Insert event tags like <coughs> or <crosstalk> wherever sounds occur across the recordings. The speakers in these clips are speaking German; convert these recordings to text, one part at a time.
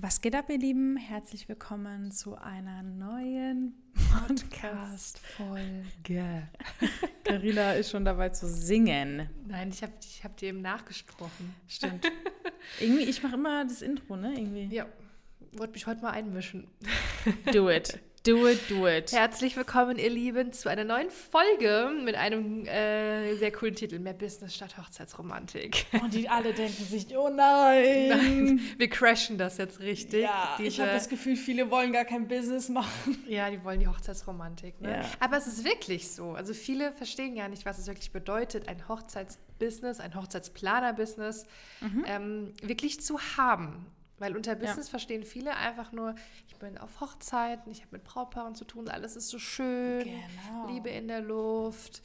Was geht ab, ihr Lieben? Herzlich willkommen zu einer neuen Podcast-Folge. Carina <laughs> ist schon dabei zu singen. Nein, ich habe ich hab dir eben nachgesprochen. Stimmt. <laughs> Irgendwie, ich mache immer das Intro, ne? Irgendwie. Ja, wollte mich heute mal einmischen. Do it. Do it, do it. Herzlich willkommen, ihr Lieben, zu einer neuen Folge mit einem äh, sehr coolen Titel: Mehr Business statt Hochzeitsromantik. Und die alle denken sich: Oh nein. nein wir crashen das jetzt richtig. Ja, diese, ich habe das Gefühl, viele wollen gar kein Business machen. Ja, die wollen die Hochzeitsromantik. Ne? Ja. Aber es ist wirklich so. Also, viele verstehen gar nicht, was es wirklich bedeutet, ein Hochzeitsbusiness, ein Hochzeitsplaner-Business mhm. ähm, wirklich zu haben. Weil unter Business ja. verstehen viele einfach nur, bin auf Hochzeiten, ich habe mit Brautpaaren zu tun, alles ist so schön, genau. Liebe in der Luft,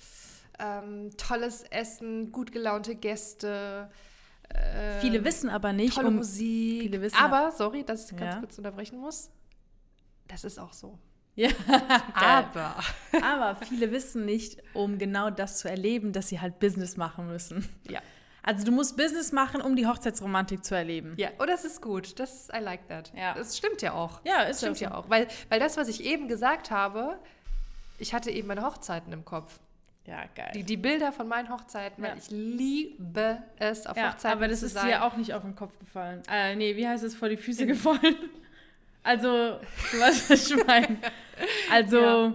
ähm, tolles Essen, gut gelaunte Gäste. Äh, viele wissen aber nicht. Tolle um, Musik. Aber, sorry, dass ich ganz ja. kurz unterbrechen muss, das ist auch so. Ja, <laughs> aber. aber viele wissen nicht, um genau das zu erleben, dass sie halt Business machen müssen. Ja. Also du musst Business machen, um die Hochzeitsromantik zu erleben. Ja, oh, das ist gut. Das, I like that. Ja. Das stimmt ja auch. Ja, es stimmt ja auch. Weil, weil das, was ich eben gesagt habe, ich hatte eben meine Hochzeiten im Kopf. Ja, geil. Die, die Bilder von meinen Hochzeiten, ja. weil ich liebe es, auf ja, Hochzeiten aber das ist sein. dir auch nicht auf den Kopf gefallen. Äh, nee, wie heißt es, vor die Füße gefallen? <laughs> also, du weißt, was ich meine. Also, ja.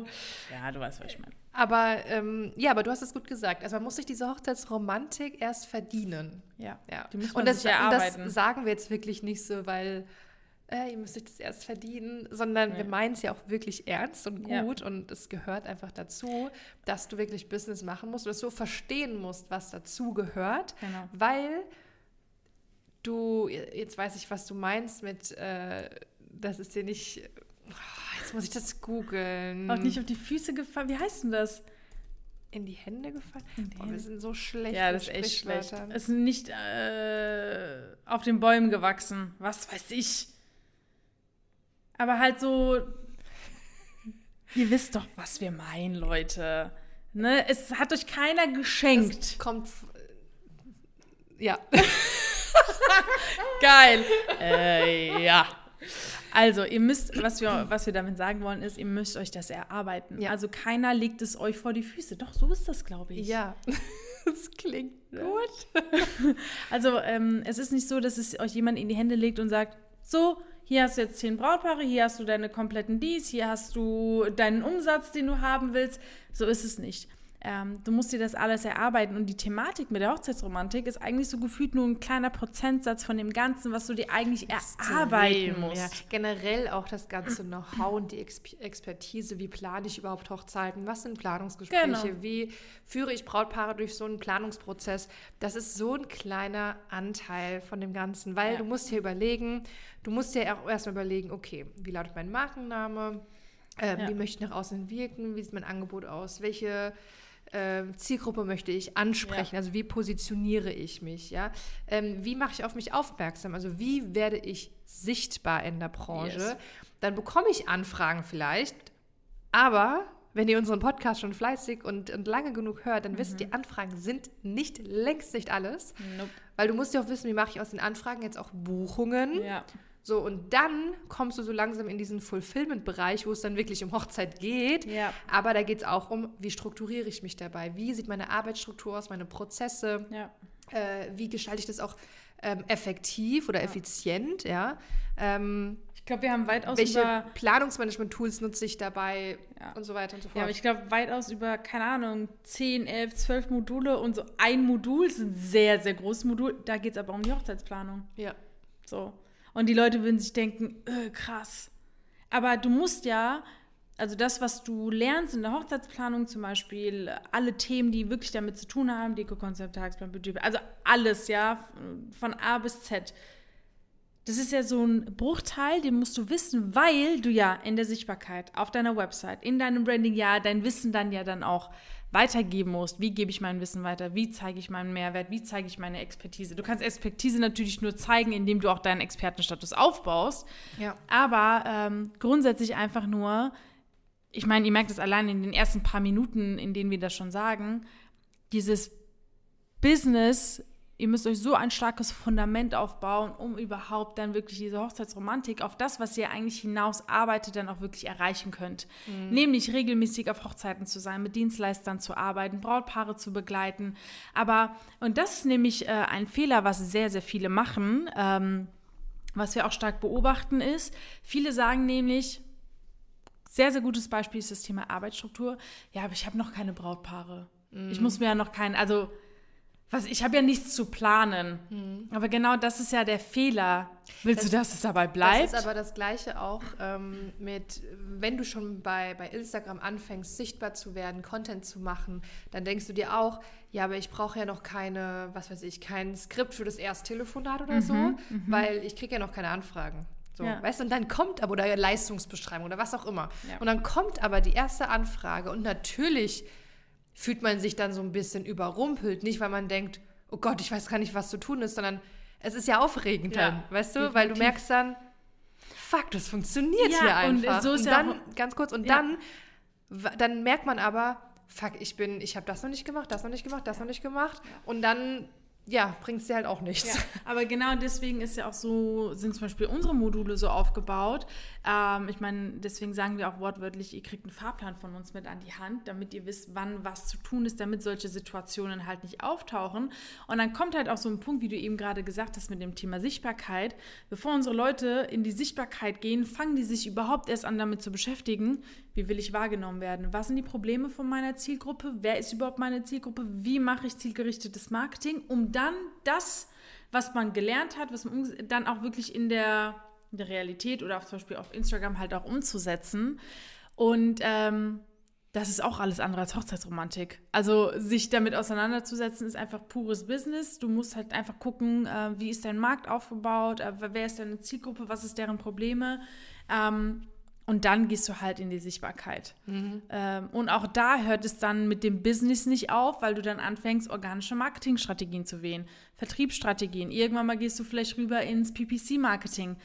ja, du weißt, was ich meine. Aber ähm, ja, aber du hast es gut gesagt. Also man muss sich diese Hochzeitsromantik erst verdienen. Ja. ja. Die muss man und das, sich erarbeiten. Das sagen wir jetzt wirklich nicht so, weil äh, ihr müsst euch das erst verdienen, sondern ja. wir meinen es ja auch wirklich ernst und gut ja. und es gehört einfach dazu, dass du wirklich Business machen musst, dass du verstehen musst, was dazu gehört, genau. weil du, jetzt weiß ich, was du meinst mit, äh, das ist dir nicht Jetzt muss ich das googeln. Auch nicht auf die Füße gefallen. Wie heißt denn das? In die Hände gefallen? Die oh, wir sind so schlecht. Ja, das ist echt schlecht. Es sind nicht äh, auf den Bäumen gewachsen. Was weiß ich. Aber halt so. Ihr wisst doch, was wir meinen, Leute. Ne? Es hat euch keiner geschenkt. Es kommt. Ja. <laughs> Geil. äh, ja. Also, ihr müsst, was wir, was wir damit sagen wollen, ist, ihr müsst euch das erarbeiten. Ja. Also keiner legt es euch vor die Füße. Doch, so ist das, glaube ich. Ja. <laughs> Das klingt gut. <laughs> also, ähm, es ist nicht so, dass es euch jemand in die Hände legt und sagt, so, hier hast du jetzt zehn Brautpaare, hier hast du deine kompletten Dies, hier hast du deinen Umsatz, den du haben willst. So ist es nicht. Ähm, du musst dir das alles erarbeiten. Und die Thematik mit der Hochzeitsromantik ist eigentlich so gefühlt nur ein kleiner Prozentsatz von dem Ganzen, was du dir eigentlich erarbeiten musst. Ja. Generell auch das ganze Know-how und die Expertise. Wie plane ich überhaupt Hochzeiten? Was sind Planungsgespräche? Genau. Wie führe ich Brautpaare durch so einen Planungsprozess? Das ist so ein kleiner Anteil von dem Ganzen, weil ja. du musst dir überlegen, du musst dir auch erstmal überlegen, okay, wie lautet mein Markenname? Ähm, ja. Wie möchte ich nach außen wirken? Wie sieht mein Angebot aus? Welche Zielgruppe möchte ich ansprechen? Ja. Also wie positioniere ich mich? Ja? Ähm, wie mache ich auf mich aufmerksam? Also wie werde ich sichtbar in der Branche? Yes. Dann bekomme ich Anfragen vielleicht, aber wenn ihr unseren Podcast schon fleißig und, und lange genug hört, dann mhm. wisst ihr, Anfragen sind nicht längst nicht alles. Nope. Weil du musst ja auch wissen, wie mache ich aus den Anfragen jetzt auch Buchungen. Ja. So, und dann kommst du so langsam in diesen Fulfillment-Bereich, wo es dann wirklich um Hochzeit geht. Ja. Aber da geht es auch um, wie strukturiere ich mich dabei? Wie sieht meine Arbeitsstruktur aus, meine Prozesse? Ja. Äh, wie gestalte ich das auch ähm, effektiv oder ja. effizient? Ja. Ähm, ich glaube, wir haben weitaus welche über Planungsmanagement-Tools nutze ich dabei und so weiter und so fort. Ja, aber ich glaube, weitaus über, keine Ahnung, 10, 11, 12 Module und so ein Modul ist ein sehr, sehr großes Modul. Da geht es aber um die Hochzeitsplanung. Ja. So. Und die Leute würden sich denken, äh, krass. Aber du musst ja, also das, was du lernst in der Hochzeitsplanung zum Beispiel, alle Themen, die wirklich damit zu tun haben, Deko-Konzept, Tagesplan, Budget, also alles, ja, von A bis Z. Das ist ja so ein Bruchteil, den musst du wissen, weil du ja in der Sichtbarkeit, auf deiner Website, in deinem Branding ja dein Wissen dann ja dann auch weitergeben musst. Wie gebe ich mein Wissen weiter? Wie zeige ich meinen Mehrwert? Wie zeige ich meine Expertise? Du kannst Expertise natürlich nur zeigen, indem du auch deinen Expertenstatus aufbaust. Ja. Aber ähm, grundsätzlich einfach nur, ich meine, ihr merkt es allein in den ersten paar Minuten, in denen wir das schon sagen, dieses Business ihr müsst euch so ein starkes Fundament aufbauen, um überhaupt dann wirklich diese Hochzeitsromantik auf das, was ihr eigentlich hinaus arbeitet, dann auch wirklich erreichen könnt. Mhm. Nämlich regelmäßig auf Hochzeiten zu sein, mit Dienstleistern zu arbeiten, Brautpaare zu begleiten. Aber, und das ist nämlich äh, ein Fehler, was sehr, sehr viele machen, ähm, was wir auch stark beobachten ist, viele sagen nämlich, sehr, sehr gutes Beispiel ist das Thema Arbeitsstruktur. Ja, aber ich habe noch keine Brautpaare. Mhm. Ich muss mir ja noch keinen, also was, ich habe ja nichts zu planen. Mhm. Aber genau das ist ja der Fehler. Willst das, du, dass es dabei bleibt? Das ist aber das Gleiche auch ähm, mit, wenn du schon bei, bei Instagram anfängst, sichtbar zu werden, Content zu machen, dann denkst du dir auch, ja, aber ich brauche ja noch keine, was weiß ich, kein Skript für das Ersttelefonat oder mhm, so, mhm. weil ich kriege ja noch keine Anfragen. So, ja. weißt und dann kommt aber, oder Leistungsbeschreibung oder was auch immer. Ja. Und dann kommt aber die erste Anfrage und natürlich fühlt man sich dann so ein bisschen überrumpelt. Nicht, weil man denkt, oh Gott, ich weiß gar nicht, was zu tun ist, sondern es ist ja aufregend ja, dann, weißt du? Definitiv. Weil du merkst dann, fuck, das funktioniert ja, hier einfach. Und, so ist und dann, ja ganz kurz, und dann, dann merkt man aber, fuck, ich bin, ich habe das noch nicht gemacht, das noch nicht gemacht, das noch nicht gemacht. Und dann ja, bringt es dir halt auch nichts. Ja, aber genau deswegen ist ja auch so, sind zum Beispiel unsere Module so aufgebaut. Ähm, ich meine, deswegen sagen wir auch wortwörtlich, ihr kriegt einen Fahrplan von uns mit an die Hand, damit ihr wisst, wann was zu tun ist, damit solche Situationen halt nicht auftauchen. Und dann kommt halt auch so ein Punkt, wie du eben gerade gesagt hast, mit dem Thema Sichtbarkeit. Bevor unsere Leute in die Sichtbarkeit gehen, fangen die sich überhaupt erst an, damit zu beschäftigen, wie will ich wahrgenommen werden? Was sind die Probleme von meiner Zielgruppe? Wer ist überhaupt meine Zielgruppe? Wie mache ich zielgerichtetes Marketing, um dann das, was man gelernt hat, was man dann auch wirklich in der, in der Realität oder zum Beispiel auf Instagram halt auch umzusetzen. Und ähm, das ist auch alles andere als Hochzeitsromantik. Also sich damit auseinanderzusetzen, ist einfach pures Business. Du musst halt einfach gucken, äh, wie ist dein Markt aufgebaut, äh, wer ist deine Zielgruppe, was ist deren Probleme. Ähm, und dann gehst du halt in die Sichtbarkeit. Mhm. Ähm, und auch da hört es dann mit dem Business nicht auf, weil du dann anfängst, organische Marketingstrategien zu wählen, Vertriebsstrategien. Irgendwann mal gehst du vielleicht rüber ins PPC-Marketing.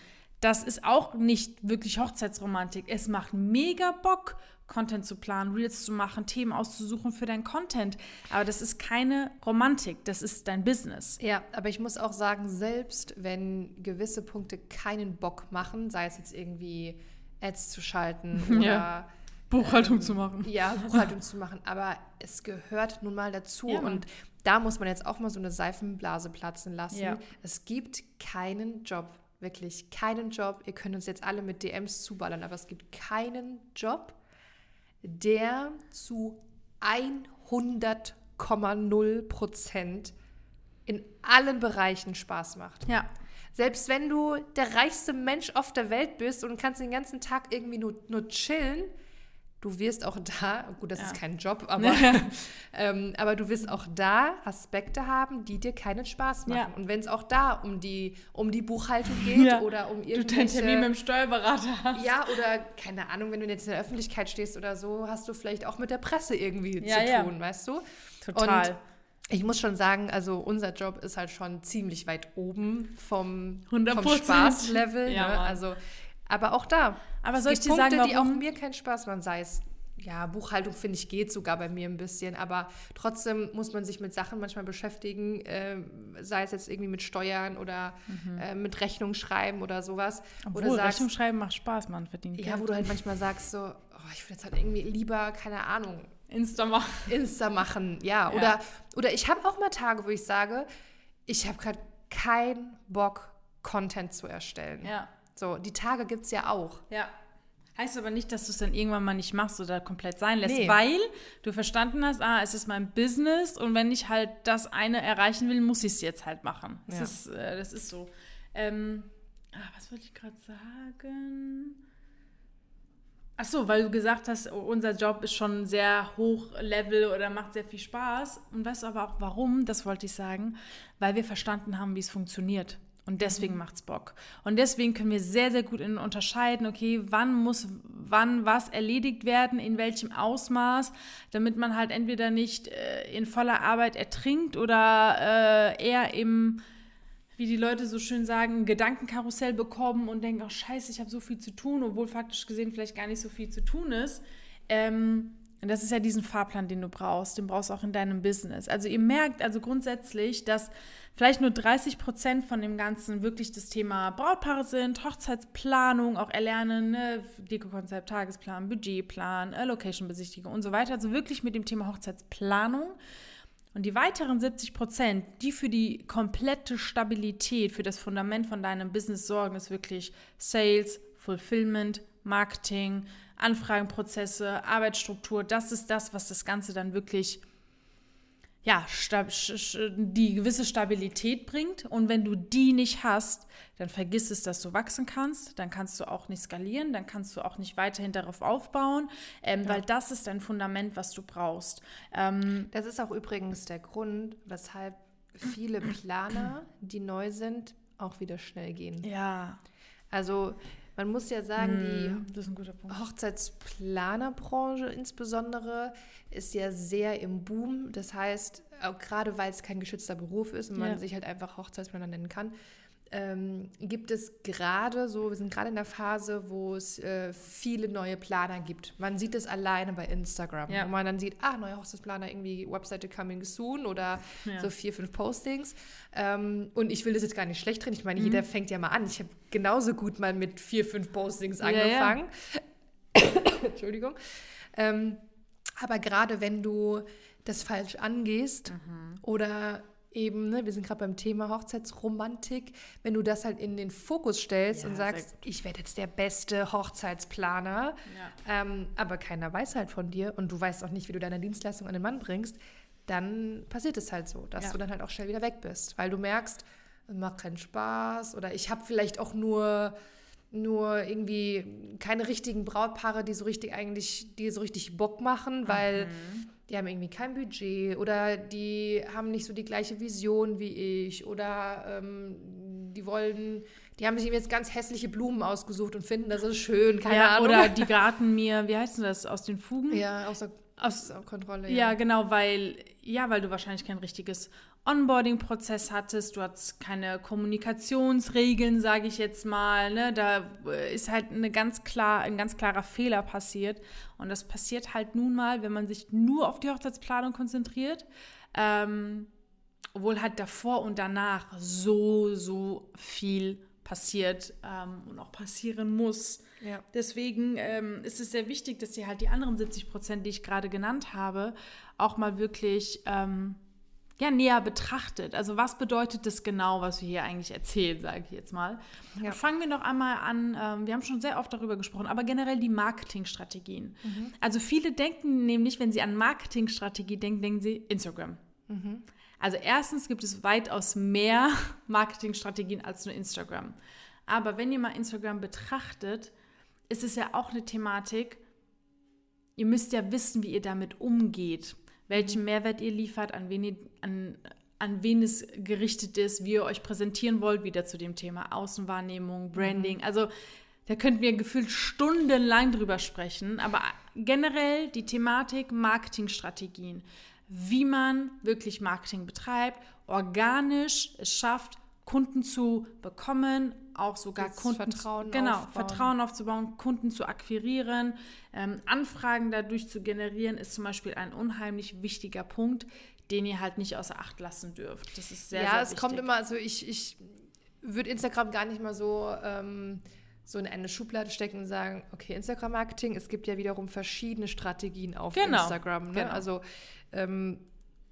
Das ist auch nicht wirklich Hochzeitsromantik. Es macht mega Bock, Content zu planen, Reels zu machen, Themen auszusuchen für dein Content. Aber das ist keine Romantik, das ist dein Business. Ja, aber ich muss auch sagen, selbst wenn gewisse Punkte keinen Bock machen, sei es jetzt irgendwie Ads zu schalten <laughs> oder ja. Buchhaltung ähm, zu machen. Ja, Buchhaltung zu machen. Aber es gehört nun mal dazu. Ja, und da muss man jetzt auch mal so eine Seifenblase platzen lassen. Ja. Es gibt keinen Job, wirklich keinen Job. Ihr könnt uns jetzt alle mit DMs zuballern, aber es gibt keinen Job, der zu 100,0 Prozent in allen Bereichen Spaß macht. Ja. Selbst wenn du der reichste Mensch auf der Welt bist und kannst den ganzen Tag irgendwie nur, nur chillen, du wirst auch da, gut, das ja. ist kein Job, <laughs> aber, ähm, aber du wirst auch da Aspekte haben, die dir keinen Spaß machen. Ja. Und wenn es auch da um die, um die Buchhaltung <laughs> geht ja. oder um irgendwelche... Du deinen Termin mit dem Steuerberater hast. Ja, oder keine Ahnung, wenn du jetzt in der Öffentlichkeit stehst oder so, hast du vielleicht auch mit der Presse irgendwie zu tun, weißt du? Total. Und ich muss schon sagen, also unser Job ist halt schon ziemlich weit oben vom, vom Spaßlevel. Ja, ne? Also, aber auch da. Aber es soll ich dir Punkte, sagen, die auch mir keinen Spaß machen, sei es ja, Buchhaltung finde ich geht sogar bei mir ein bisschen, aber trotzdem muss man sich mit Sachen manchmal beschäftigen, äh, sei es jetzt irgendwie mit Steuern oder mhm. äh, mit Rechnung schreiben oder sowas. Obwohl, oder sagst, Rechnung schreiben macht Spaß, man verdient Ja, Geld. wo du halt manchmal sagst so, oh, ich würde jetzt halt irgendwie lieber, keine Ahnung, Insta machen. Insta machen, <laughs> ja. ja. Oder, oder ich habe auch mal Tage, wo ich sage, ich habe gerade keinen Bock, Content zu erstellen. Ja. So, die Tage gibt es ja auch. Ja. Heißt aber nicht, dass du es dann irgendwann mal nicht machst oder komplett sein lässt, nee. weil du verstanden hast, ah, es ist mein Business und wenn ich halt das eine erreichen will, muss ich es jetzt halt machen. Das, ja. ist, äh, das ist so. Ähm, ah, was wollte ich gerade sagen? Ach so, weil du gesagt hast, unser Job ist schon sehr hoch Level oder macht sehr viel Spaß. Und weißt du aber auch warum, das wollte ich sagen, weil wir verstanden haben, wie es funktioniert. Und deswegen mhm. macht's Bock. Und deswegen können wir sehr, sehr gut unterscheiden, okay, wann muss wann was erledigt werden, in welchem Ausmaß, damit man halt entweder nicht äh, in voller Arbeit ertrinkt oder äh, eher im wie die Leute so schön sagen, Gedankenkarussell bekommen und denken, ach scheiße, ich habe so viel zu tun, obwohl faktisch gesehen vielleicht gar nicht so viel zu tun ist. Ähm, Und das ist ja diesen Fahrplan, den du brauchst. Den brauchst du auch in deinem Business. Also ihr merkt also grundsätzlich, dass vielleicht nur 30 Prozent von dem Ganzen wirklich das Thema Brautpaare sind, Hochzeitsplanung, auch erlernen, ne? Deko-Konzept, Tagesplan, Budgetplan, äh, Location-Besichtigung und so weiter. Also wirklich mit dem Thema Hochzeitsplanung. Und die weiteren 70 Prozent, die für die komplette Stabilität, für das Fundament von deinem Business sorgen, ist wirklich Sales, Fulfillment, Marketing, Anfragenprozesse, Arbeitsstruktur. Das ist das, was das Ganze dann wirklich ja, die gewisse Stabilität bringt. Und wenn du die nicht hast, dann vergiss es, dass du wachsen kannst. Dann kannst du auch nicht skalieren. Dann kannst du auch nicht weiterhin darauf aufbauen, ähm, ja. weil das ist dein Fundament, was du brauchst. Ähm, das ist auch übrigens der Grund, weshalb viele Planer, die neu sind, auch wieder schnell gehen. Ja. Also man muss ja sagen, mm, die Hochzeitsplanerbranche insbesondere ist ja sehr im Boom. Das heißt, gerade weil es kein geschützter Beruf ist und man ja. sich halt einfach Hochzeitsplaner nennen kann, ähm, gibt es gerade so, wir sind gerade in der Phase, wo es äh, viele neue Planer gibt. Man sieht es alleine bei Instagram, ja. wo man dann sieht, ah, neuer Hochzeitsplaner, irgendwie Webseite coming soon oder <laughs> ja. so vier, fünf Postings. Ähm, und ich will das jetzt gar nicht schlecht drin. Ich meine, mhm. jeder fängt ja mal an. Ich habe genauso gut mal mit vier, fünf Postings angefangen. Ja, <coughs> Entschuldigung. Ähm, aber gerade wenn du das falsch angehst mhm. oder eben, ne, wir sind gerade beim Thema Hochzeitsromantik, wenn du das halt in den Fokus stellst ja, und sagst, ich werde jetzt der beste Hochzeitsplaner, ja. ähm, aber keiner weiß halt von dir und du weißt auch nicht, wie du deine Dienstleistung an den Mann bringst, dann passiert es halt so, dass ja. du dann halt auch schnell wieder weg bist, weil du merkst, es macht keinen Spaß oder ich habe vielleicht auch nur nur irgendwie keine richtigen Brautpaare, die so richtig eigentlich, die so richtig Bock machen, weil mhm die haben irgendwie kein Budget oder die haben nicht so die gleiche Vision wie ich oder ähm, die wollen, die haben sich jetzt ganz hässliche Blumen ausgesucht und finden das ist schön, keine ja, Ahnung. Oder <laughs> die geraten mir, wie heißt denn das, aus den Fugen? Ja, aus der, aus, aus Kontrolle. Ja. ja, genau, weil, ja, weil du wahrscheinlich kein richtiges Onboarding-Prozess hattest, du hattest keine Kommunikationsregeln, sage ich jetzt mal. Ne? Da äh, ist halt eine ganz klar, ein ganz klarer Fehler passiert. Und das passiert halt nun mal, wenn man sich nur auf die Hochzeitsplanung konzentriert. Ähm, obwohl halt davor und danach so, so viel passiert ähm, und auch passieren muss. Ja. Deswegen ähm, ist es sehr wichtig, dass ihr halt die anderen 70 Prozent, die ich gerade genannt habe, auch mal wirklich ähm, ja, näher betrachtet. Also was bedeutet das genau, was wir hier eigentlich erzählen, sage ich jetzt mal. Ja. Fangen wir noch einmal an, ähm, wir haben schon sehr oft darüber gesprochen, aber generell die Marketingstrategien. Mhm. Also viele denken nämlich, wenn sie an Marketingstrategie denken, denken sie Instagram. Mhm. Also erstens gibt es weitaus mehr <laughs> Marketingstrategien als nur Instagram. Aber wenn ihr mal Instagram betrachtet, ist es ja auch eine Thematik, ihr müsst ja wissen, wie ihr damit umgeht welchen Mehrwert ihr liefert, an wen, ihr, an, an wen es gerichtet ist, wie ihr euch präsentieren wollt, wieder zu dem Thema Außenwahrnehmung, Branding. Mhm. Also da könnten wir gefühlt stundenlang drüber sprechen, aber generell die Thematik Marketingstrategien, wie man wirklich Marketing betreibt, organisch es schafft, Kunden zu bekommen, auch sogar das Kunden Vertrauen genau aufbauen. Vertrauen aufzubauen, Kunden zu akquirieren, ähm, Anfragen dadurch zu generieren, ist zum Beispiel ein unheimlich wichtiger Punkt, den ihr halt nicht außer Acht lassen dürft. Das ist sehr ja, sehr es kommt immer, also ich, ich würde Instagram gar nicht mal so ähm, so in eine Schublade stecken und sagen, okay, Instagram-Marketing, es gibt ja wiederum verschiedene Strategien auf genau, Instagram. Ne? Genau. Also ähm,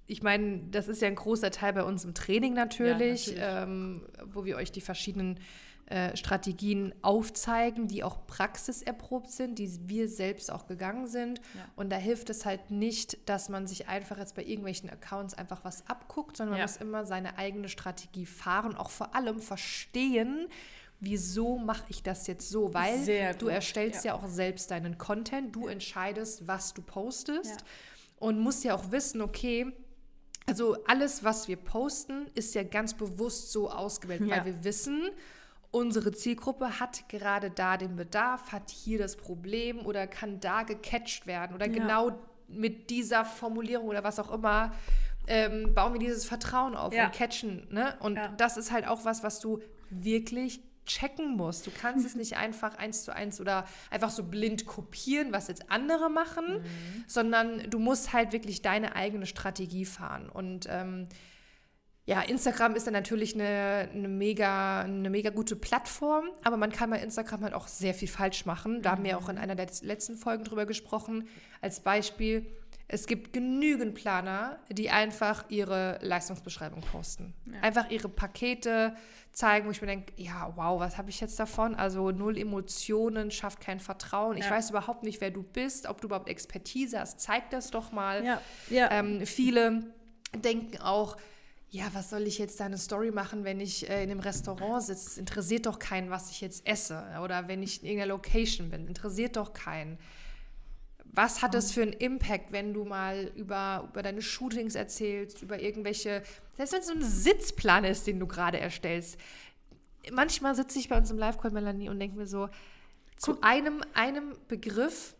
ich meine, das ist ja ein großer Teil bei uns im Training natürlich, ja, natürlich. Ähm, wo wir euch die verschiedenen äh, Strategien aufzeigen, die auch praxiserprobt sind, die wir selbst auch gegangen sind. Ja. Und da hilft es halt nicht, dass man sich einfach jetzt bei irgendwelchen Accounts einfach was abguckt, sondern man ja. muss immer seine eigene Strategie fahren, auch vor allem verstehen, wieso mache ich das jetzt so? Weil du erstellst ja. ja. auch selbst deinen Content, du entscheidest, was du postest ja. und musst ja auch wissen, okay, also alles, was wir posten, ist ja ganz bewusst so ausgewählt, ja. weil wir wissen, unsere Zielgruppe hat gerade da den Bedarf, hat hier das Problem oder kann da gecatcht werden oder ja. genau mit dieser Formulierung oder was auch immer ähm, bauen wir dieses Vertrauen auf ja. und catchen. Ne? Und ja. das ist halt auch was, was du wirklich checken musst. Du kannst es <laughs> nicht einfach eins zu eins oder einfach so blind kopieren, was jetzt andere machen, mhm. sondern du musst halt wirklich deine eigene Strategie fahren. Und ähm, ja, Instagram ist dann natürlich eine, eine, mega, eine mega gute Plattform, aber man kann bei Instagram halt auch sehr viel falsch machen. Da haben wir auch in einer der letzten Folgen drüber gesprochen. Als Beispiel, es gibt genügend Planer, die einfach ihre Leistungsbeschreibung posten. Ja. Einfach ihre Pakete zeigen, wo ich mir denke, ja, wow, was habe ich jetzt davon? Also null Emotionen, schafft kein Vertrauen. Ja. Ich weiß überhaupt nicht, wer du bist, ob du überhaupt Expertise hast. Zeig das doch mal. Ja. Ähm, viele denken auch, ja, was soll ich jetzt da eine Story machen, wenn ich äh, in einem Restaurant sitze? Es interessiert doch keinen, was ich jetzt esse. Oder wenn ich in irgendeiner Location bin, interessiert doch keinen. Was hat das für einen Impact, wenn du mal über, über deine Shootings erzählst, über irgendwelche, selbst wenn es so ein Sitzplan ist, den du gerade erstellst. Manchmal sitze ich bei uns im Live-Call, Melanie, und denke mir so, zu einem, einem Begriff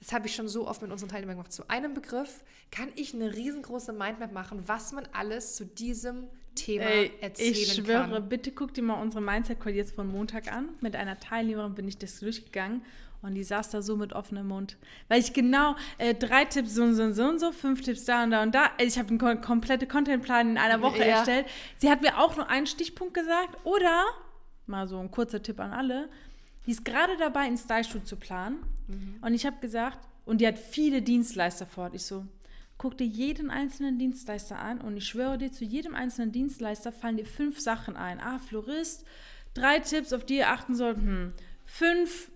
das habe ich schon so oft mit unseren Teilnehmern gemacht, zu einem Begriff kann ich eine riesengroße Mindmap machen, was man alles zu diesem Thema Ey, erzählen ich schwöre, kann. bitte guck dir mal unsere Mindset-Call jetzt von Montag an. Mit einer Teilnehmerin bin ich das durchgegangen und die saß da so mit offenem Mund. Weil ich genau äh, drei Tipps so und so und so und so, fünf Tipps da und da und da. Ich habe einen komplette Contentplan in einer Woche ja. erstellt. Sie hat mir auch nur einen Stichpunkt gesagt. Oder, mal so ein kurzer Tipp an alle, die ist gerade dabei, einen Style-Shoot zu planen. Mhm. Und ich habe gesagt, und die hat viele Dienstleister fort. Ich so, guck dir jeden einzelnen Dienstleister an und ich schwöre dir, zu jedem einzelnen Dienstleister fallen dir fünf Sachen ein. Ah, Florist, drei Tipps, auf die ihr achten sollt. Hm. Fünf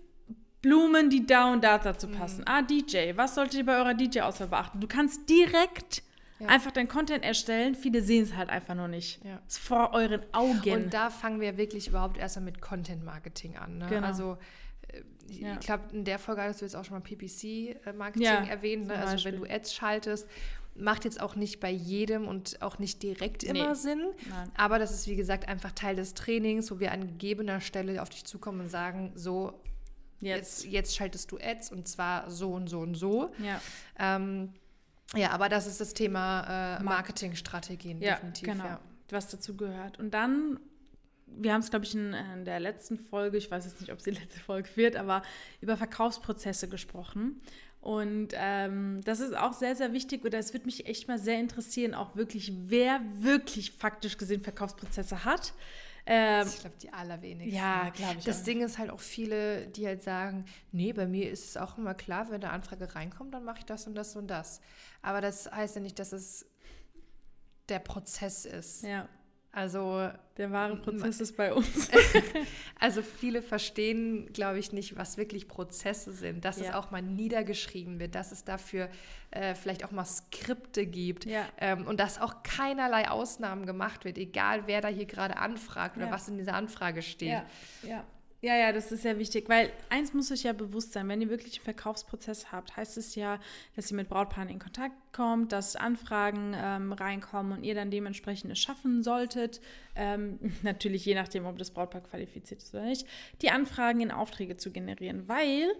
Blumen, die da und da dazu passen. Mhm. Ah, DJ, was solltet ihr bei eurer DJ-Auswahl beachten? Du kannst direkt ja. einfach dein Content erstellen. Viele sehen es halt einfach noch nicht. Ja. Es ist vor euren Augen. Und da fangen wir wirklich überhaupt erstmal mit Content-Marketing an. Ne? Genau. Also ja. ich glaube, in der Folge hattest du jetzt auch schon mal PPC-Marketing ja, erwähnt. Ne? Also wenn du Ads schaltest, macht jetzt auch nicht bei jedem und auch nicht direkt immer nee. Sinn. Nein. Aber das ist, wie gesagt, einfach Teil des Trainings, wo wir an gegebener Stelle auf dich zukommen und sagen, so, jetzt, jetzt, jetzt schaltest du Ads und zwar so und so und so. Ja. Ähm, ja, aber das ist das Thema äh, Marketingstrategien, ja, definitiv. Genau, ja. was dazu gehört. Und dann, wir haben es, glaube ich, in, in, der letzten Folge, ich weiß jetzt nicht, ob es die letzte Folge wird, aber über Verkaufsprozesse gesprochen. Und ähm, das ist auch sehr, sehr wichtig oder es würde mich echt mal sehr interessieren, auch wirklich, wer wirklich faktisch gesehen Verkaufsprozesse hat. Ähm, ich glaube, die allerwenigsten. Ja, glaube ich. Das auch. Ding ist halt auch viele, die halt sagen, nee, bei mir ist es auch immer klar, wenn eine Anfrage reinkommt, dann mache ich das und das und das. Aber das heißt ja nicht, dass es der Prozess ist. Ja. Also der wahre Prozess ist bei uns. <laughs> also viele verstehen, glaube ich, nicht, was wirklich Prozesse sind, dass ja. es auch mal niedergeschrieben wird, dass es dafür äh, vielleicht auch mal Skripte gibt ja. ähm, und dass auch keinerlei Ausnahmen gemacht wird, egal wer da hier gerade anfragt oder ja. was in dieser Anfrage steht. Ja, ja. Ja, das ist sehr wichtig, weil eins muss euch ja bewusst sein, wenn ihr wirklich einen Verkaufsprozess habt, heißt es ja, dass ihr mit Brautpaaren in Kontakt kommt, dass Anfragen ähm, reinkommen und ihr dann dementsprechend es schaffen solltet, ähm, <laughs> natürlich je nachdem, ob das Brautpaar qualifiziert ist oder nicht, die Anfragen in Aufträge zu generieren, weil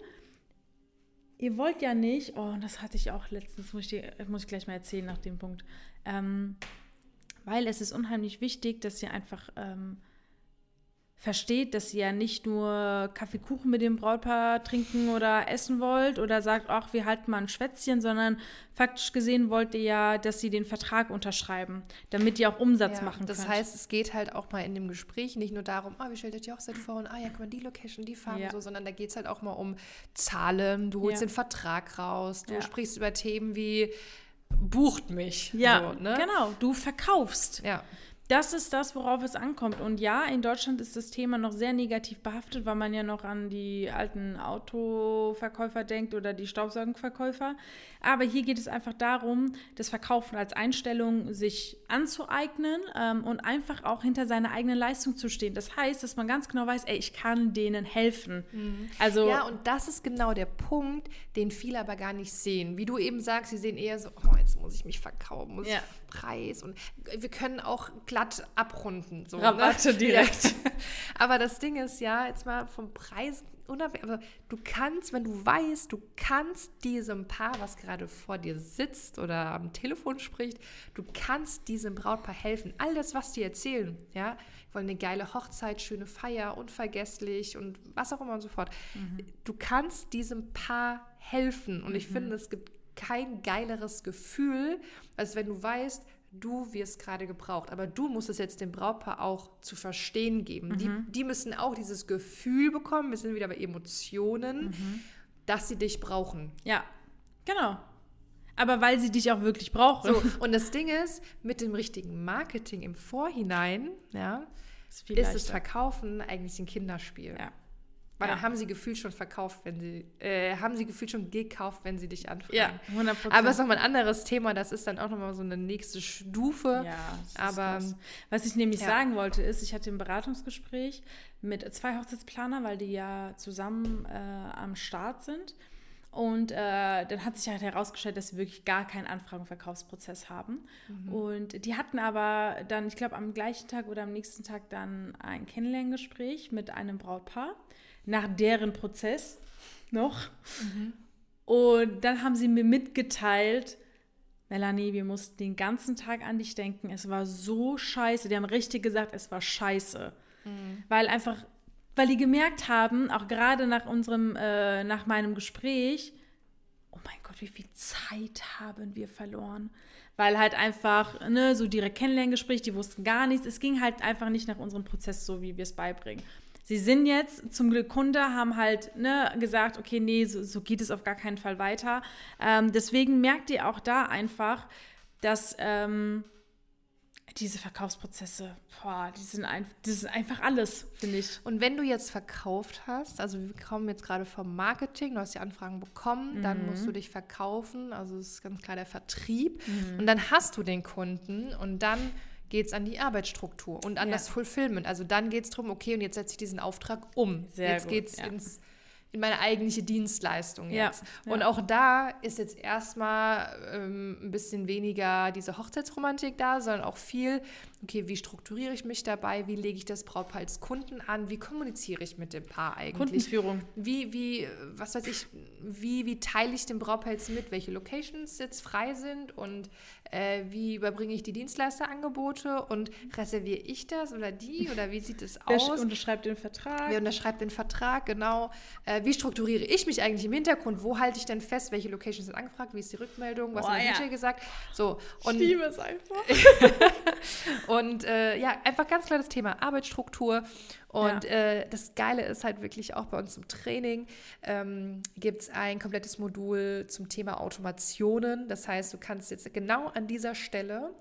ihr wollt ja nicht, oh, das hatte ich auch letztens, muss ich, dir, muss ich gleich mal erzählen nach dem Punkt, ähm, weil es ist unheimlich wichtig, dass ihr einfach ähm, versteht, dass ihr ja nicht nur Kaffeekuchen mit dem Brautpaar trinken oder essen wollt oder sagt, ach, wir halten mal ein Schwätzchen, sondern faktisch gesehen wollt ihr ja, dass sie den Vertrag unterschreiben, damit ihr auch Umsatz ja, machen das könnt. Das heißt, es geht halt auch mal in dem Gespräch nicht nur darum, ah, wie stellt euch die Hochzeit vor und ah, ja, guck mal, die Location, die Farben ja. so, sondern da geht es halt auch mal um Zahlen, du holst ja. den Vertrag raus, du sprichst über Themen wie bucht mich. Ja, so, ne? genau, du verkaufst. Ja das ist das, worauf es ankommt. Und ja, in Deutschland ist das Thema noch sehr negativ behaftet, weil man ja noch an die alten Autoverkäufer denkt oder die Staubsaugenverkäufer. Aber hier geht es einfach darum, das Verkaufen als Einstellung sich anzueignen ähm, und einfach auch hinter seiner eigenen Leistung zu stehen. Das heißt, dass man ganz genau weiß, ey, ich kann denen helfen. Mhm. Also ja, und das ist genau der Punkt, den viele aber gar nicht sehen. Wie du eben sagst, sie sehen eher so, oh, jetzt muss ich mich verkaufen, muss ja. Preis und wir können auch glatt abrunden. So, Rabatte <laughs> ne? direkt. <laughs> Aber das Ding ist ja, jetzt mal vom Preis unabhängig, aber du kannst, wenn du weißt, du kannst diesem Paar, was gerade vor dir sitzt oder am Telefon spricht, du kannst diesem Brautpaar helfen. All das, was die erzählen, ja, wollen eine geile Hochzeit, schöne Feier, unvergesslich und was auch immer und so fort. Mhm. Du kannst diesem Paar helfen und ich mhm. finde, es gibt kein geileres Gefühl, als wenn du weißt, du wirst gerade gebraucht. Aber du musst es jetzt dem Brautpaar auch zu verstehen geben. Mhm. Die, die müssen auch dieses Gefühl bekommen, wir sind wieder bei Emotionen, mhm. dass sie dich brauchen. Ja, genau. Aber weil sie dich auch wirklich brauchen. So, <laughs> und das Ding ist, mit dem richtigen Marketing im Vorhinein, ja, ist, ist das Verkaufen eigentlich ein Kinderspiel. Ja. Weil ja. dann haben sie gefühlt schon verkauft, wenn sie, äh, haben sie gefühlt schon gekauft, wenn sie dich anfragen. Ja, 100%. Aber es ist nochmal ein anderes Thema, das ist dann auch nochmal so eine nächste Stufe. Ja, aber was ich nämlich ja. sagen wollte, ist, ich hatte ein Beratungsgespräch mit zwei Hochzeitsplanern, weil die ja zusammen äh, am Start sind. Und äh, dann hat sich halt herausgestellt, dass sie wirklich gar keinen Anfragen- und Verkaufsprozess haben. Mhm. Und die hatten aber dann, ich glaube, am gleichen Tag oder am nächsten Tag dann ein Kennenlerngespräch mit einem Brautpaar nach deren Prozess noch. Mhm. Und dann haben sie mir mitgeteilt, Melanie, wir mussten den ganzen Tag an dich denken. Es war so scheiße. Die haben richtig gesagt, es war scheiße. Mhm. Weil einfach, weil die gemerkt haben, auch gerade nach unserem, äh, nach meinem Gespräch, oh mein Gott, wie viel Zeit haben wir verloren. Weil halt einfach, ne, so direkt Kennenlerngespräch, die wussten gar nichts. Es ging halt einfach nicht nach unserem Prozess so, wie wir es beibringen. Sie sind jetzt zum Glück Kunde, haben halt ne, gesagt, okay, nee, so, so, geht es auf gar keinen Fall weiter. Ähm, deswegen merkt ihr auch da einfach, dass ähm, diese Verkaufsprozesse, boah, die sind, ein, das ist einfach alles, finde ich. Und wenn du jetzt verkauft hast, also wir kommen jetzt gerade vom Marketing, du hast die Anfragen bekommen, mhm. dann musst du dich verkaufen, also das ist ganz klar der Vertrieb. Mhm. Und dann hast du den Kunden und dann geht es an die Arbeitsstruktur und an ja. das Fulfillment. Also dann geht es darum, okay, und jetzt setze ich diesen Auftrag um. Sehr jetzt geht es ja. ins in meine eigentliche Dienstleistung jetzt. Ja, und auch da ist jetzt erstmal ähm, ein bisschen weniger diese Hochzeitsromantik da, sondern auch viel, okay, wie strukturiere ich mich dabei, wie lege ich das Brautpaar als Kunden an, wie kommuniziere ich mit dem Paar eigentlich? Kundenführung. Wie, wie, was weiß ich, wie, wie teile ich dem Brautpaar jetzt mit, welche Locations jetzt frei sind und äh, wie überbringe ich die Dienstleisterangebote und reserviere ich das oder die oder wie sieht es <laughs> aus? Wer unterschreibt den Vertrag? Wer unterschreibt den Vertrag, genau. Äh, wie strukturiere ich mich eigentlich im Hintergrund? Wo halte ich denn fest, welche Locations sind angefragt? Wie ist die Rückmeldung? Was hat der DJ gesagt? So, und, ich liebe es einfach. <laughs> und äh, ja, einfach ganz klar das Thema Arbeitsstruktur. Und ja. äh, das Geile ist halt wirklich auch bei uns im Training ähm, gibt es ein komplettes Modul zum Thema Automationen. Das heißt, du kannst jetzt genau an dieser Stelle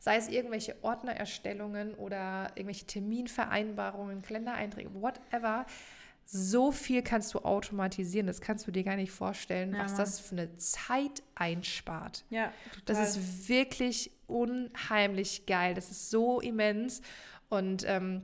sei es irgendwelche Ordnererstellungen oder irgendwelche Terminvereinbarungen, Kalendereinträge, whatever, so viel kannst du automatisieren, das kannst du dir gar nicht vorstellen, ja, was das für eine Zeit einspart. Ja, total. Das ist wirklich unheimlich geil. Das ist so immens. Und ähm,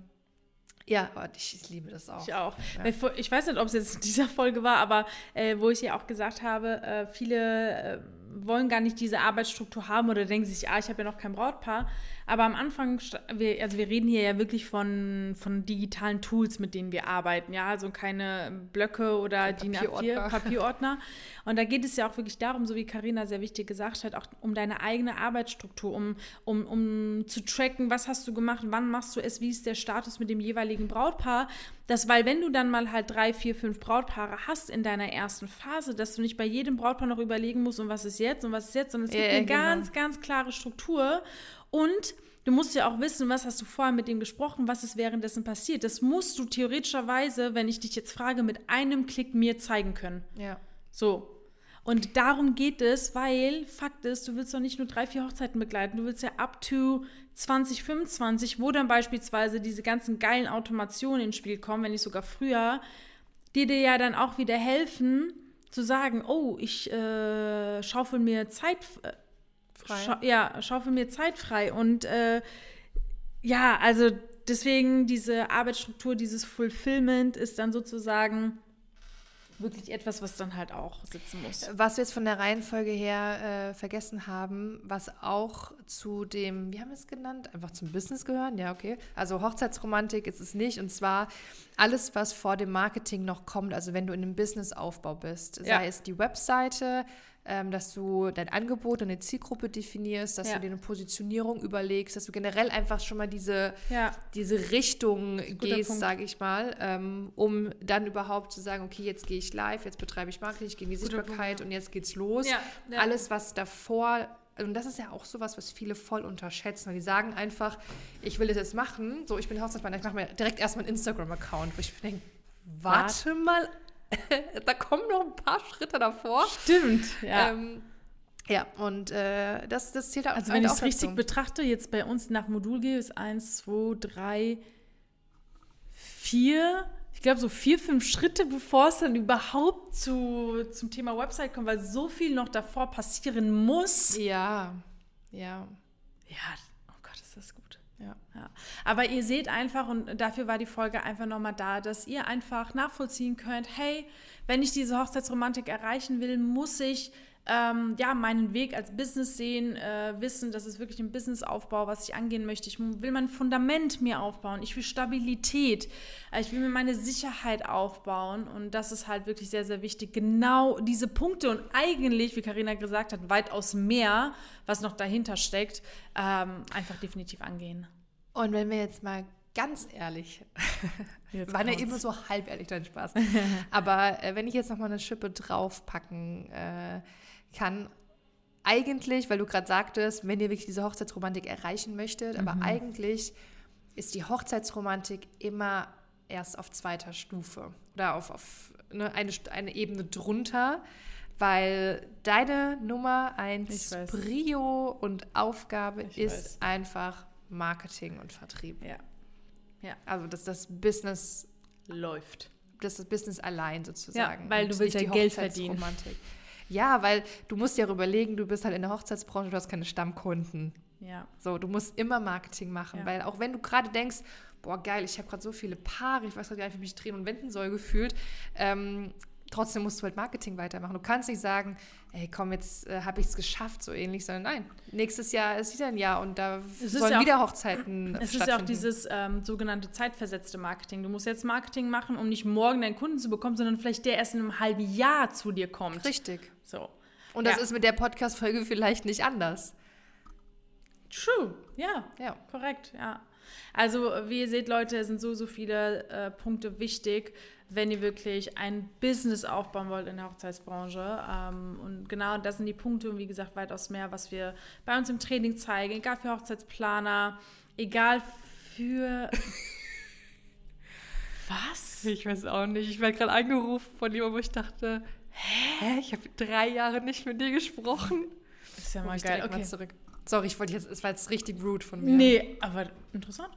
ja, ich, liebe das auch. Ich auch. Ja. Ich weiß nicht, ob es jetzt in dieser Folge war, aber äh, wo ich ja auch gesagt habe, äh, viele äh, wollen gar nicht diese Arbeitsstruktur haben oder denken sich, ah, ich habe ja noch kein Brautpaar. Aber am Anfang, wir, also wir reden hier ja wirklich von, von digitalen Tools, mit denen wir arbeiten, ja, also keine Blöcke oder DIN A4 Papierordner. Und da geht es ja auch wirklich darum, so wie Karina sehr wichtig gesagt hat, auch um deine eigene Arbeitsstruktur, um, um, um zu tracken, was hast du gemacht, wann machst du es, wie ist der Status mit dem jeweiligen Brautpaar. Das, weil wenn du dann mal halt drei, vier, fünf Brautpaare hast in deiner ersten Phase, dass du nicht bei jedem Brautpaar noch überlegen musst, und was ist jetzt und was ist jetzt, sondern es gibt ja, eine genau. ganz, ganz klare Struktur. Und du musst ja auch wissen, was hast du vorher mit dem gesprochen, was ist währenddessen passiert. Das musst du theoretischerweise, wenn ich dich jetzt frage, mit einem Klick mir zeigen können. Ja. So. Und darum geht es, weil Fakt ist, du willst doch nicht nur drei, vier Hochzeiten begleiten, du willst ja up to 2025, wo dann beispielsweise diese ganzen geilen Automationen ins Spiel kommen, wenn nicht sogar früher, die dir ja dann auch wieder helfen, zu sagen, oh, ich äh, schaufel mir Zeit äh, frei. Scha ja, schaufel mir Zeit frei. Und äh, ja, also deswegen diese Arbeitsstruktur, dieses Fulfillment ist dann sozusagen wirklich etwas, was dann halt auch sitzen muss. Was wir jetzt von der Reihenfolge her äh, vergessen haben, was auch zu dem, wie haben wir es genannt? Einfach zum Business gehören? Ja, okay. Also Hochzeitsromantik ist es nicht. Und zwar alles, was vor dem Marketing noch kommt. Also wenn du in einem Businessaufbau bist, ja. sei es die Webseite, ähm, dass du dein Angebot, deine Zielgruppe definierst, dass ja. du dir eine Positionierung überlegst, dass du generell einfach schon mal diese, ja. diese Richtung gehst, sage ich mal, ähm, um dann überhaupt zu sagen, okay, jetzt gehe ich live, jetzt betreibe ich Marketing, ich gehe in die Guter Sichtbarkeit Punkt, ja. und jetzt geht's los. Alles, was davor und das ist ja auch sowas, was viele voll unterschätzen. Weil die sagen einfach, ich will das jetzt machen. So, ich bin Hochzeitsplaner, ich mache mir direkt erstmal einen Instagram-Account, wo ich denke, warte mal <laughs> da kommen noch ein paar Schritte davor. Stimmt, ja. Ähm, ja, und äh, das, das zählt auch Also, wenn ich es richtig betrachte, jetzt bei uns nach Modul gehe, ist eins, zwei, drei, vier, ich glaube so vier, fünf Schritte, bevor es dann überhaupt zu, zum Thema Website kommt, weil so viel noch davor passieren muss. Ja, ja. Ja, oh Gott, ist das gut. Ja. ja. Aber ihr seht einfach, und dafür war die Folge einfach nochmal da, dass ihr einfach nachvollziehen könnt, hey, wenn ich diese Hochzeitsromantik erreichen will, muss ich ähm, ja, meinen Weg als Business sehen, äh, wissen, das ist wirklich ein Businessaufbau, was ich angehen möchte. Ich will mein Fundament mir aufbauen. Ich will Stabilität. Äh, ich will mir meine Sicherheit aufbauen. Und das ist halt wirklich sehr, sehr wichtig. Genau diese Punkte und eigentlich, wie Karina gesagt hat, weitaus mehr, was noch dahinter steckt, ähm, einfach definitiv angehen. Und wenn wir jetzt mal ganz ehrlich, <laughs> jetzt <laughs> war ja immer so halb ehrlich dein Spaß. <laughs> Aber äh, wenn ich jetzt noch mal eine Schippe draufpacken äh, kann eigentlich, weil du gerade sagtest, wenn ihr wirklich diese Hochzeitsromantik erreichen möchtet, mhm. aber eigentlich ist die Hochzeitsromantik immer erst auf zweiter Stufe oder auf, auf eine, eine, eine Ebene drunter, weil deine Nummer eins Brio und Aufgabe ich ist weiß. einfach Marketing und Vertrieb. Ja. ja. Also, dass das Business läuft. Dass das Business allein sozusagen. Ja, weil du willst ja Geld verdienen. Romantik. Ja, weil du musst ja überlegen, du bist halt in der Hochzeitsbranche, du hast keine Stammkunden. Ja. So, du musst immer Marketing machen, ja. weil auch wenn du gerade denkst, boah, geil, ich habe gerade so viele Paare, ich weiß gar nicht, wie ich mich drehen und wenden soll, gefühlt, ähm, trotzdem musst du halt Marketing weitermachen. Du kannst nicht sagen, ey, komm, jetzt äh, habe ich es geschafft, so ähnlich, sondern nein, nächstes Jahr ist wieder ein Jahr und da es sollen ja wieder auch, Hochzeiten <clears throat> Es ist ja auch dieses ähm, sogenannte zeitversetzte Marketing. Du musst jetzt Marketing machen, um nicht morgen deinen Kunden zu bekommen, sondern vielleicht der erst in einem halben Jahr zu dir kommt. Richtig. So. Und das ja. ist mit der Podcast-Folge vielleicht nicht anders. True, ja, ja, korrekt, ja. Also, wie ihr seht, Leute, es sind so, so viele äh, Punkte wichtig, wenn ihr wirklich ein Business aufbauen wollt in der Hochzeitsbranche. Ähm, und genau das sind die Punkte und wie gesagt, weitaus mehr, was wir bei uns im Training zeigen, egal für Hochzeitsplaner, egal für. <laughs> was? Ich weiß auch nicht. Ich werde gerade angerufen von jemandem, wo ich dachte, hä? Ich habe drei Jahre nicht mit dir gesprochen. Das ist ja mal geil. Okay. Mal zurück. Sorry, ich wollte jetzt, es war jetzt richtig rude von mir. Nee, aber interessant.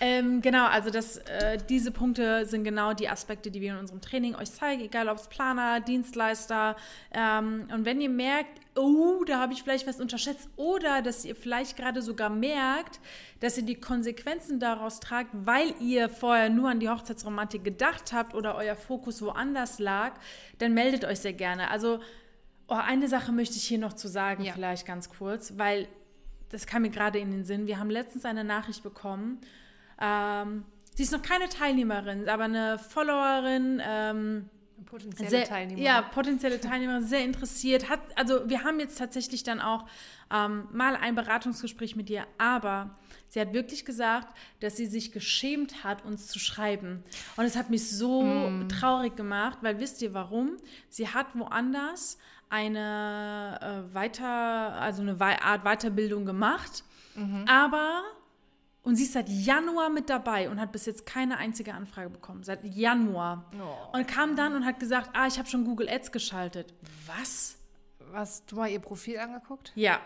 Ähm, genau, also das, äh, diese Punkte sind genau die Aspekte, die wir in unserem Training euch zeigen, egal ob es Planer, Dienstleister. Ähm, und wenn ihr merkt, oh, da habe ich vielleicht was unterschätzt, oder dass ihr vielleicht gerade sogar merkt, dass ihr die Konsequenzen daraus tragt, weil ihr vorher nur an die Hochzeitsromantik gedacht habt oder euer Fokus woanders lag, dann meldet euch sehr gerne. Also Oh, eine Sache möchte ich hier noch zu sagen, ja. vielleicht ganz kurz, weil das kam mir gerade in den Sinn. Wir haben letztens eine Nachricht bekommen. Ähm, sie ist noch keine Teilnehmerin, aber eine Followerin. Ähm, potenzielle sehr, Teilnehmerin. Ja, potenzielle Teilnehmerin, sehr interessiert. Hat, also wir haben jetzt tatsächlich dann auch ähm, mal ein Beratungsgespräch mit ihr, aber sie hat wirklich gesagt, dass sie sich geschämt hat, uns zu schreiben. Und es hat mich so mm. traurig gemacht, weil wisst ihr warum? Sie hat woanders eine äh, weiter, also eine Art Weiterbildung gemacht, mhm. aber und sie ist seit Januar mit dabei und hat bis jetzt keine einzige Anfrage bekommen. Seit Januar. Oh. Und kam dann und hat gesagt, ah, ich habe schon Google Ads geschaltet. Was? Hast du mal ihr Profil angeguckt? Ja.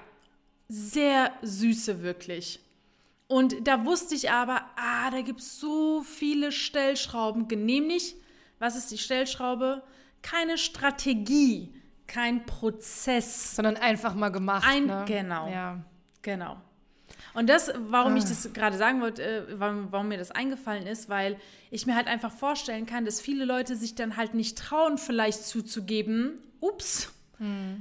Sehr süße, wirklich. Und da wusste ich aber, ah, da gibt es so viele Stellschrauben. Nämlich, was ist die Stellschraube? Keine Strategie kein Prozess. Sondern einfach mal gemacht. Ein, ne? Genau. Ja. Genau. Und das, warum ah. ich das gerade sagen wollte, äh, warum, warum, mir das eingefallen ist, weil ich mir halt einfach vorstellen kann, dass viele Leute sich dann halt nicht trauen, vielleicht zuzugeben, ups,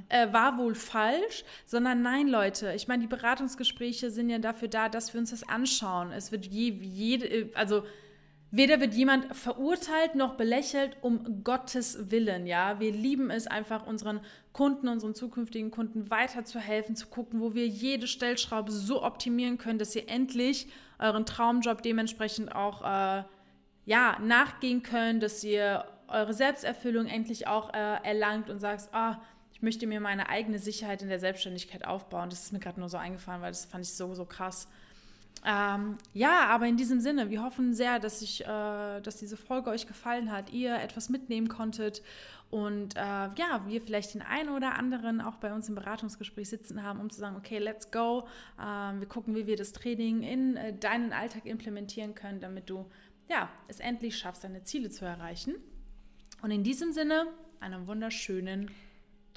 äh, war wohl falsch, sondern nein, Leute, ich meine, die Beratungsgespräche sind ja dafür da, dass wir uns das anschauen. Es wird je, jede, also Weder wird jemand verurteilt noch belächelt, um Gottes Willen. Ja, wir lieben es einfach, unseren Kunden, unseren zukünftigen Kunden weiterzuhelfen, zu gucken, wo wir jede Stellschraube so optimieren können, dass ihr endlich euren Traumjob dementsprechend auch äh, ja, nachgehen könnt, dass ihr eure Selbsterfüllung endlich auch äh, erlangt und sagst, ah, ich möchte mir meine eigene Sicherheit in der Selbstständigkeit aufbauen. Das ist mir gerade nur so eingefallen, weil das fand ich so, so krass. Ähm, ja, aber in diesem Sinne, wir hoffen sehr, dass, ich, äh, dass diese Folge euch gefallen hat, ihr etwas mitnehmen konntet und äh, ja, wir vielleicht den einen oder anderen auch bei uns im Beratungsgespräch sitzen haben, um zu sagen, okay, let's go. Ähm, wir gucken, wie wir das Training in äh, deinen Alltag implementieren können, damit du ja, es endlich schaffst, deine Ziele zu erreichen. Und in diesem Sinne, einen wunderschönen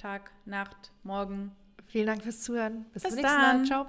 Tag, Nacht, Morgen. Vielen Dank fürs Zuhören. Bis, Bis zum nächsten dann. Mal. Ciao.